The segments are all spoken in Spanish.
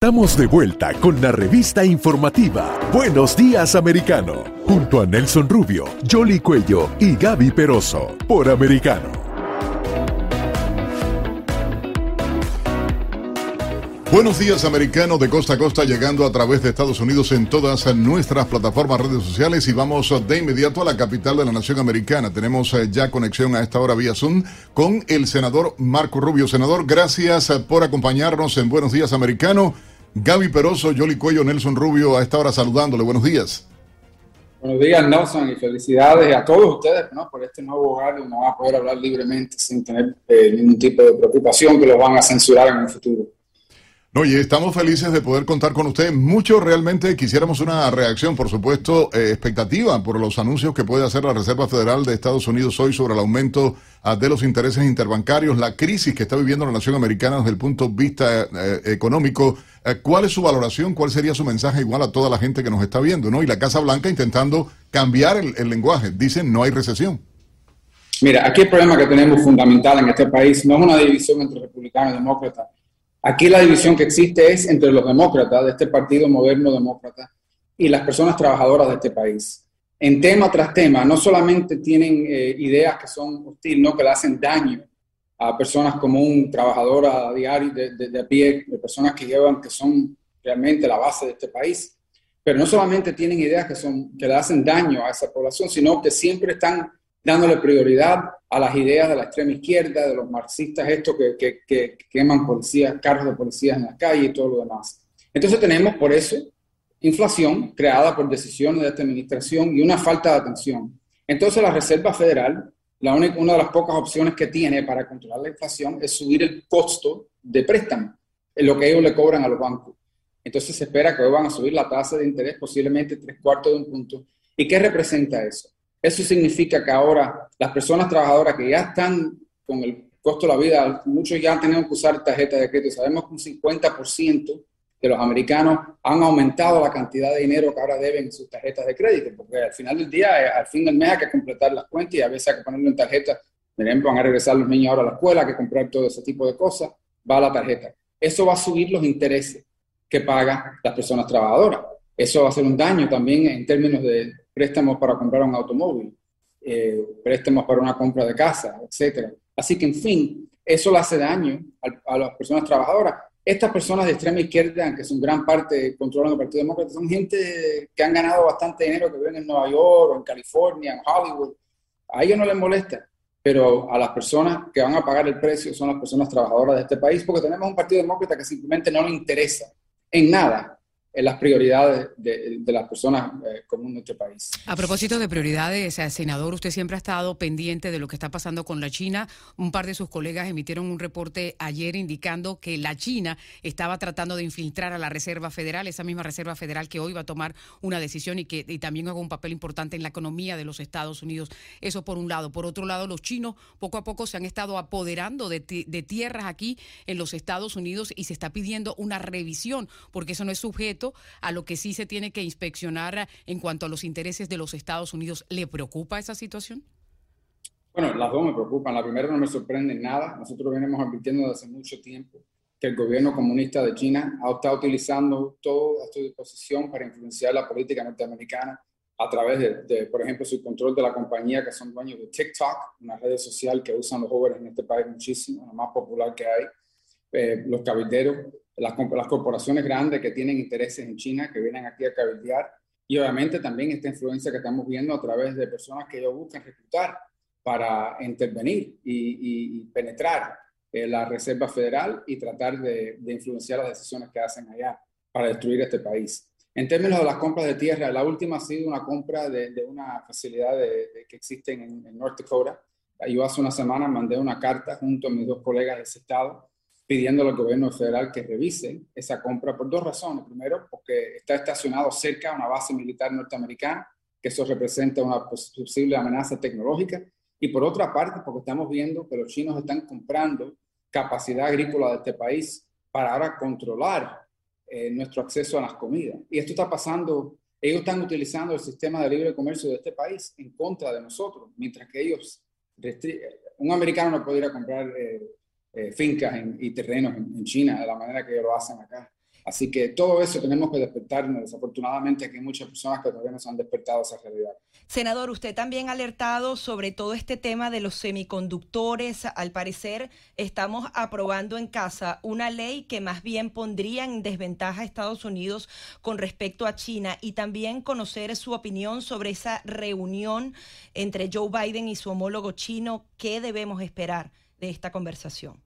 Estamos de vuelta con la revista informativa Buenos Días Americano, junto a Nelson Rubio, Jolly Cuello y Gaby Peroso, por Americano. Buenos días americano de costa a costa llegando a través de Estados Unidos en todas nuestras plataformas redes sociales y vamos de inmediato a la capital de la nación americana. Tenemos eh, ya conexión a esta hora vía Zoom con el senador Marco Rubio. Senador, gracias eh, por acompañarnos en Buenos días americano. Gaby Peroso, Yoli Cuello, Nelson Rubio, a esta hora saludándole. Buenos días. Buenos días, Nelson, y felicidades a todos ustedes por este nuevo hogar no van a poder hablar libremente sin tener eh, ningún tipo de preocupación que los van a censurar en el futuro. Oye, estamos felices de poder contar con usted. Mucho realmente quisiéramos una reacción, por supuesto, eh, expectativa por los anuncios que puede hacer la Reserva Federal de Estados Unidos hoy sobre el aumento ah, de los intereses interbancarios, la crisis que está viviendo la nación americana desde el punto de vista eh, económico. Eh, ¿Cuál es su valoración? ¿Cuál sería su mensaje igual a toda la gente que nos está viendo? ¿no? Y la Casa Blanca intentando cambiar el, el lenguaje. Dicen no hay recesión. Mira, aquí el problema que tenemos fundamental en este país no es una división entre republicanos y demócratas Aquí la división que existe es entre los demócratas, de este partido moderno demócrata, y las personas trabajadoras de este país. En tema tras tema, no solamente tienen eh, ideas que son hostiles, no que le hacen daño a personas común, trabajadoras a diario, de, de, a pie, de personas que llevan, que son realmente la base de este país, pero no solamente tienen ideas que, son, que le hacen daño a esa población, sino que siempre están dándole prioridad a las ideas de la extrema izquierda, de los marxistas, estos que, que, queman policías, carros de policías en la calle y todo lo demás. Entonces tenemos por eso inflación creada por decisiones de esta administración y una falta de atención. Entonces la Reserva Federal, la única, una de las pocas opciones que tiene para controlar la inflación es subir el costo de préstamo, lo que ellos le cobran a los bancos. Entonces se espera que hoy van a subir la tasa de interés posiblemente tres cuartos de un punto. ¿Y qué representa eso? Eso significa que ahora las personas trabajadoras que ya están con el costo de la vida, muchos ya han tenido que usar tarjetas de crédito. Sabemos que un 50% de los americanos han aumentado la cantidad de dinero que ahora deben en sus tarjetas de crédito, porque al final del día, eh, al fin del mes hay que completar las cuentas y a veces hay que ponerlo en tarjeta. Por ejemplo, van a regresar los niños ahora a la escuela, hay que comprar todo ese tipo de cosas, va a la tarjeta. Eso va a subir los intereses que pagan las personas trabajadoras. Eso va a hacer un daño también en términos de préstamos para comprar un automóvil, eh, préstamos para una compra de casa, etc. Así que, en fin, eso le hace daño a, las personas trabajadoras. Estas personas de extrema izquierda, que son gran parte controlan el Partido Demócrata, son gente que han ganado bastante dinero, que viven en Nueva York o en California, en Hollywood. A ellos no les molesta, pero a las personas que van a pagar el precio son las personas trabajadoras de este país, porque tenemos un Partido Demócrata que simplemente no le interesa en nada en las prioridades de, las personas eh, comunes de este país. A propósito de prioridades, eh, senador, usted siempre ha estado pendiente de lo que está pasando con la China. Un par de sus colegas emitieron un reporte ayer indicando que la China estaba tratando de infiltrar a la Reserva Federal, esa misma Reserva Federal que hoy va a tomar una decisión y que también juega un papel importante en la economía de los Estados Unidos. Eso por un lado. Por otro lado, los chinos poco a poco se han estado apoderando de, de tierras aquí en los Estados Unidos y se está pidiendo una revisión porque eso no es sujeto a lo que sí se tiene que inspeccionar en cuanto a los intereses de los Estados Unidos. ¿Le preocupa esa situación? Bueno, las dos me preocupan. La primera no me sorprende nada. Nosotros venimos advirtiendo desde hace mucho tiempo que el gobierno comunista de China ha estado utilizando todo a su disposición para influenciar la política norteamericana a través de, por ejemplo, su control de la compañía que son dueños de TikTok, una red social que usan los jóvenes en este país muchísimo, la más popular que hay, eh, los cabilderos, las, las corporaciones grandes que tienen intereses en China, que vienen aquí a cabildear, y obviamente también esta influencia que estamos viendo a través de personas que ellos buscan reclutar para intervenir y, penetrar la Reserva Federal y tratar de, influenciar las decisiones que hacen allá para destruir este país. En términos de las compras de tierra, la última ha sido una compra de, una facilidad que existe en, en North Dakota. Yo hace una semana mandé una carta junto a mis dos colegas de ese estado pidiendo al gobierno federal que revise esa compra por dos razones. Primero, porque está estacionado cerca a una base militar norteamericana, que eso representa una posible amenaza tecnológica. Y por otra parte, porque estamos viendo que los chinos están comprando capacidad agrícola de este país para ahora controlar eh, nuestro acceso a las comidas. Y esto está pasando, ellos están utilizando el sistema de libre comercio de este país en contra de nosotros, mientras que ellos, un americano no puede ir a comprar eh, eh, fincas y terrenos en, China de la manera que lo hacen acá. Así que todo eso tenemos que despertarnos. Desafortunadamente, aquí hay muchas personas que todavía no se han despertado esa realidad. Senador, usted también ha alertado sobre todo este tema de los semiconductores. Al parecer, estamos aprobando en casa una ley que más bien pondría en desventaja a Estados Unidos con respecto a China y también conocer su opinión sobre esa reunión entre Joe Biden y su homólogo chino. ¿Qué debemos esperar de esta conversación?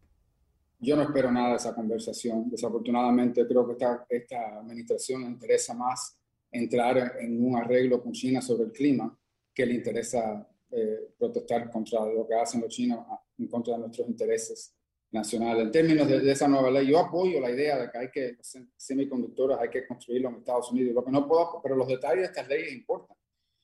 Yo no espero nada de esa conversación. Desafortunadamente, creo que esta, esta administración le interesa más entrar en un arreglo con China sobre el clima que le interesa eh, protestar contra lo que hacen los chinos en contra de nuestros intereses nacionales. En términos de, esa nueva ley, yo apoyo la idea de que hay que semiconductores hay que construirlos en Estados Unidos. Lo que no puedo, pero los detalles de estas leyes importan.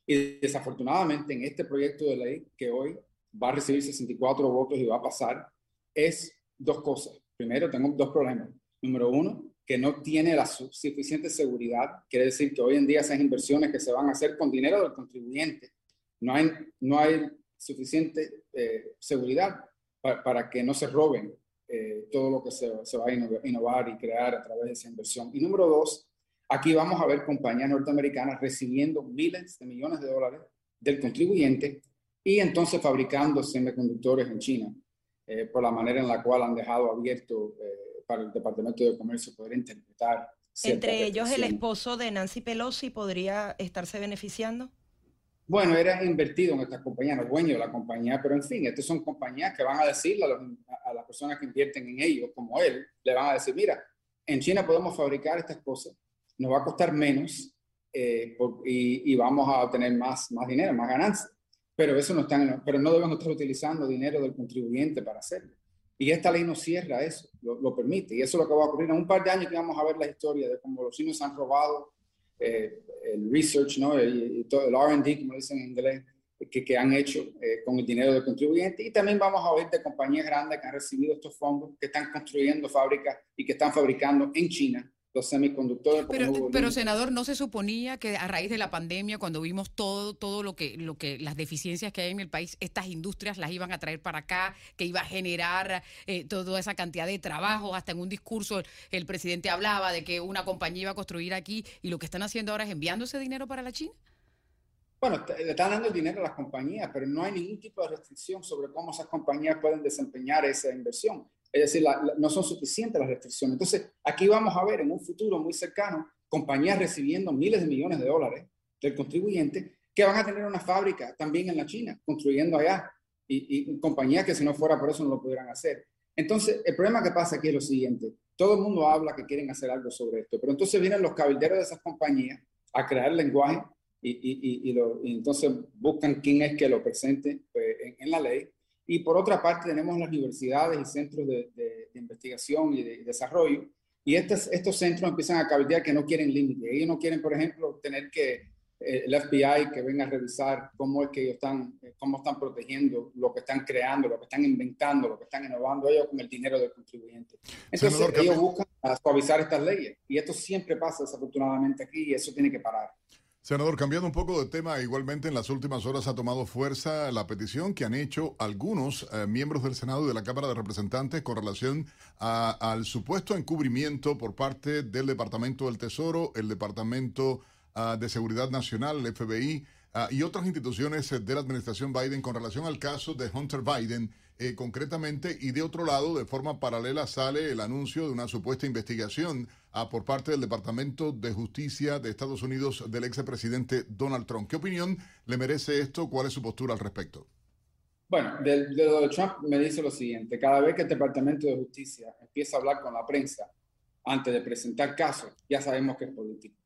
Y desafortunadamente en este proyecto de ley que hoy va a recibir 64 votos y va a pasar, es dos cosas. Primero, tengo dos problemas. Número uno, que no tiene la suficiente seguridad. Quiere decir que hoy en día esas inversiones que se van a hacer con dinero del contribuyente, no hay, no hay suficiente eh, seguridad para, que no se roben eh, todo lo que se, se, va a innovar y crear a través de esa inversión. Y número dos, aquí vamos a ver compañías norteamericanas recibiendo miles de millones de dólares del contribuyente y entonces fabricando semiconductores en China. Eh, por la manera en la cual han dejado abierto eh, para el Departamento de Comercio poder interpretar. Entre ellos el esposo de Nancy Pelosi podría estarse beneficiando. Bueno, era invertido en estas compañías, no dueño de la compañía, pero en fin, estas son compañías que van a decirle a, las personas que invierten en ellos, como él, le van a decir, mira, en China podemos fabricar estas cosas, nos va a costar menos eh, y, y, vamos a obtener más, más dinero, más ganancias pero eso no están, pero no debemos estar utilizando dinero del contribuyente para hacerlo. Y esta ley no cierra eso, lo, permite. Y eso es lo que va a ocurrir. En un par de años que vamos a ver la historia de cómo los chinos han robado eh, el research, ¿no? Todo el R&D, como dicen en inglés, que, que han hecho eh, con el dinero del contribuyente. Y también vamos a ver de compañías grandes que han recibido estos fondos, que están construyendo fábricas y que están fabricando en China semiconductores. Pero, senador, ¿no se suponía que a raíz de la pandemia, cuando vimos todo, todo lo que, lo que, las deficiencias que hay en el país, estas industrias las iban a traer para acá, que iba a generar eh, toda esa cantidad de trabajo? Hasta en un discurso el, presidente hablaba de que una compañía iba a construir aquí y lo que están haciendo ahora es enviando ese dinero para la China. Bueno, le están dando el dinero a las compañías, pero no hay ningún tipo de restricción sobre cómo esas compañías pueden desempeñar esa inversión. Es decir, no son suficientes las restricciones. Entonces, aquí vamos a ver en un futuro muy cercano compañías recibiendo miles de millones de dólares del contribuyente que van a tener una fábrica también en la China, construyendo allá, y, compañías que si no fuera por eso no lo pudieran hacer. Entonces, el problema que pasa aquí es lo siguiente, todo el mundo habla que quieren hacer algo sobre esto, pero entonces vienen los cabilderos de esas compañías a crear lenguaje y, entonces buscan quién es que lo presente pues, en la ley y por otra parte tenemos las universidades y centros de, investigación y de, desarrollo. Y estos, estos centros empiezan a cabildear que no quieren límite. Ellos no quieren, por ejemplo, tener que eh, el FBI que venga a revisar cómo es que ellos están, eh, cómo están protegiendo lo que están creando, lo que están inventando, lo que están innovando ellos con el dinero del contribuyente. Entonces ellos buscan suavizar estas leyes. Y esto siempre pasa desafortunadamente aquí y eso tiene que parar. Senador, cambiando un poco de tema, igualmente en las últimas horas ha tomado fuerza la petición que han hecho algunos eh, miembros del Senado y de la Cámara de Representantes con relación al supuesto encubrimiento por parte del Departamento del Tesoro, el Departamento ah, de Seguridad Nacional, el FBI, Ah, y otras instituciones de la administración Biden con relación al caso de Hunter Biden eh, concretamente y de otro lado de forma paralela sale el anuncio de una supuesta investigación ah, por parte del Departamento de Justicia de Estados Unidos del expresidente Donald Trump. ¿Qué opinión le merece esto? ¿Cuál es su postura al respecto? Bueno, de, de Trump me dice lo siguiente, cada vez que el Departamento de Justicia empieza a hablar con la prensa antes de presentar casos, ya sabemos que es político.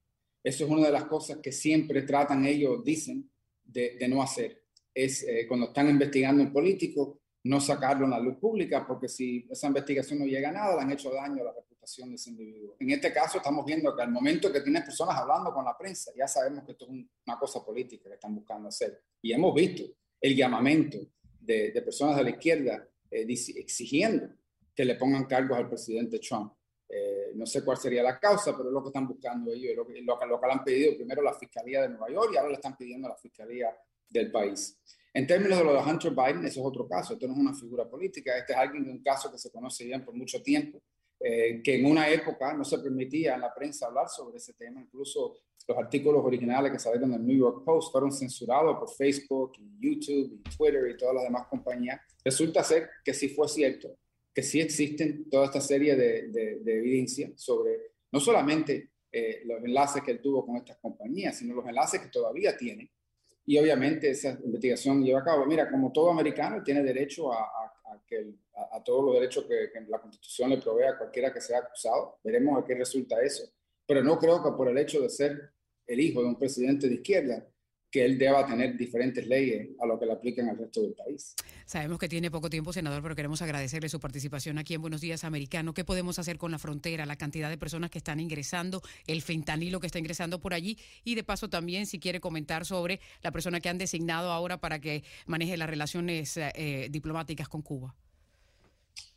Eso es una de las cosas que siempre tratan ellos, dicen, de, no hacer. Es eh, cuando están investigando un político, no sacarlo en la luz pública, porque si esa investigación no llega a nada, le han hecho daño a la reputación de ese individuo. En este caso, estamos viendo que al momento que tienes personas hablando con la prensa, ya sabemos que esto es una cosa política que están buscando hacer. Y hemos visto el llamamiento de, personas de la izquierda eh, exigiendo que le pongan cargos al presidente Trump. Eh, no sé cuál sería la causa, pero es lo que están buscando ellos, lo que, lo, que, que han pedido primero la Fiscalía de Nueva York y ahora le están pidiendo a la Fiscalía del país. En términos de lo de Hunter Biden, eso es otro caso, esto no es una figura política, este es alguien de un caso que se conoce bien por mucho tiempo, eh, que en una época no se permitía en la prensa hablar sobre ese tema, incluso los artículos originales que salieron del New York Post fueron censurados por Facebook YouTube y Twitter y todas las demás compañías. Resulta ser que sí fue cierto, que sí existen toda esta serie de, de, evidencia sobre no solamente eh, los enlaces que él tuvo con estas compañías, sino los enlaces que todavía tiene. Y obviamente esa investigación lleva a cabo. Mira, como todo americano tiene derecho a, a, que a, todos los derechos que, que, la Constitución le provee a cualquiera que sea acusado. Veremos a qué resulta eso pero no creo que por el hecho de ser el hijo de un presidente de izquierda, que él deba tener diferentes leyes a lo que le apliquen al resto del país. Sabemos que tiene poco tiempo, senador, pero queremos agradecerle su participación aquí en Buenos Días Americano. ¿Qué podemos hacer con la frontera, la cantidad de personas que están ingresando, el fentanilo que está ingresando por allí? Y de paso también, si quiere comentar sobre la persona que han designado ahora para que maneje las relaciones eh, diplomáticas con Cuba.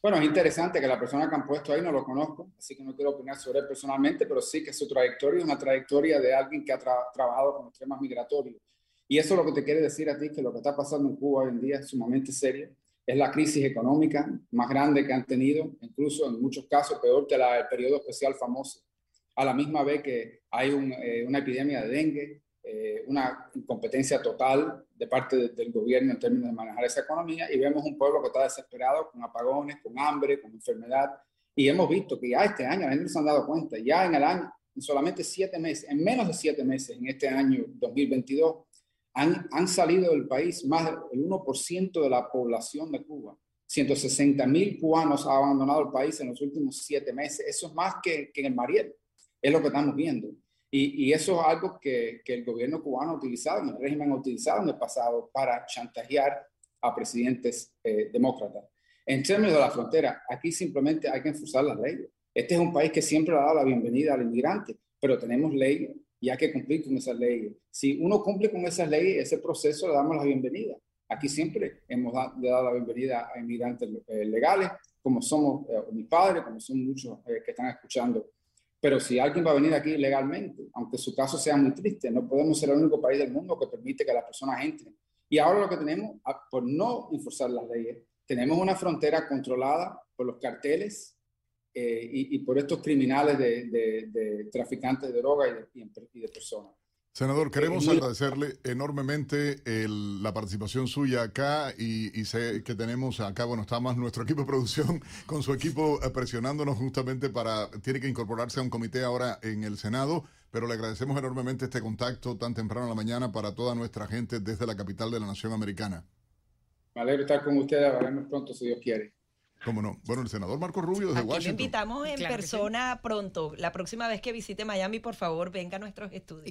Bueno, es interesante que la persona que han puesto ahí no lo conozco, así que no quiero opinar sobre él personalmente, pero sí que su trayectoria es una trayectoria de alguien que ha trabajado con los temas migratorios. Y eso es lo que te quiere decir a ti, que lo que está pasando en Cuba hoy en día es sumamente serio. Es la crisis económica más grande que han tenido, incluso en muchos casos peor que la, periodo especial famoso. A la misma vez que hay eh, una epidemia de dengue, eh, una incompetencia total de parte del gobierno en términos de manejar esa economía y vemos un pueblo que está desesperado con apagones, con hambre, con enfermedad. Y hemos visto que ya este año, la gente se han dado cuenta, ya en el año, en solamente siete meses, en menos de siete meses, en este año 2022, han, han salido del país más del 1% de la población de Cuba. 160 mil cubanos han abandonado el país en los últimos siete meses. Eso es más que, que en el Mariel. Es lo que estamos viendo. Y, eso es algo que, que, el gobierno cubano ha utilizado, el régimen ha utilizado en el pasado para chantajear a presidentes eh, demócratas. En términos de la frontera, aquí simplemente hay que enforzar las leyes. Este es un país que siempre ha dado la bienvenida al inmigrante, pero tenemos leyes y hay que cumplir con esas leyes. Si uno cumple con esas leyes, ese proceso le damos la bienvenida. Aquí siempre hemos dado, la bienvenida a inmigrantes eh, legales, como somos eh, mis padres, como son muchos que están escuchando pero si alguien va a venir aquí legalmente, aunque su caso sea muy triste, no podemos ser el único país del mundo que permite que las personas entren. Y ahora lo que tenemos, por no enforzar las leyes, tenemos una frontera controlada por los carteles eh, y, por estos criminales de, traficantes de droga y y de personas. Senador, queremos agradecerle enormemente la participación suya acá y, sé que tenemos acá, bueno, está más nuestro equipo de producción con su equipo eh, presionándonos justamente para, tiene que incorporarse a un comité ahora en el Senado, pero le agradecemos enormemente este contacto tan temprano en la mañana para toda nuestra gente desde la capital de la nación americana. Me alegro estar con ustedes, veremos pronto si Dios quiere. ¿Cómo no? Bueno, el senador Marco Rubio desde Aquí Washington. Lo invitamos en persona pronto. La próxima vez que visite Miami, por favor, venga a nuestros estudios.